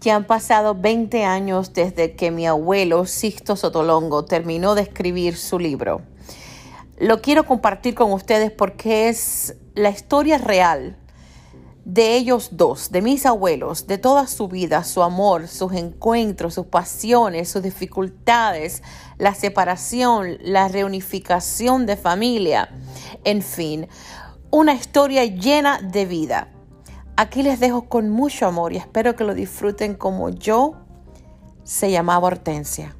Ya han pasado 20 años desde que mi abuelo Sixto Sotolongo terminó de escribir su libro. Lo quiero compartir con ustedes porque es la historia real de ellos dos, de mis abuelos, de toda su vida, su amor, sus encuentros, sus pasiones, sus dificultades, la separación, la reunificación de familia, en fin, una historia llena de vida. Aquí les dejo con mucho amor y espero que lo disfruten como yo se llamaba Hortensia.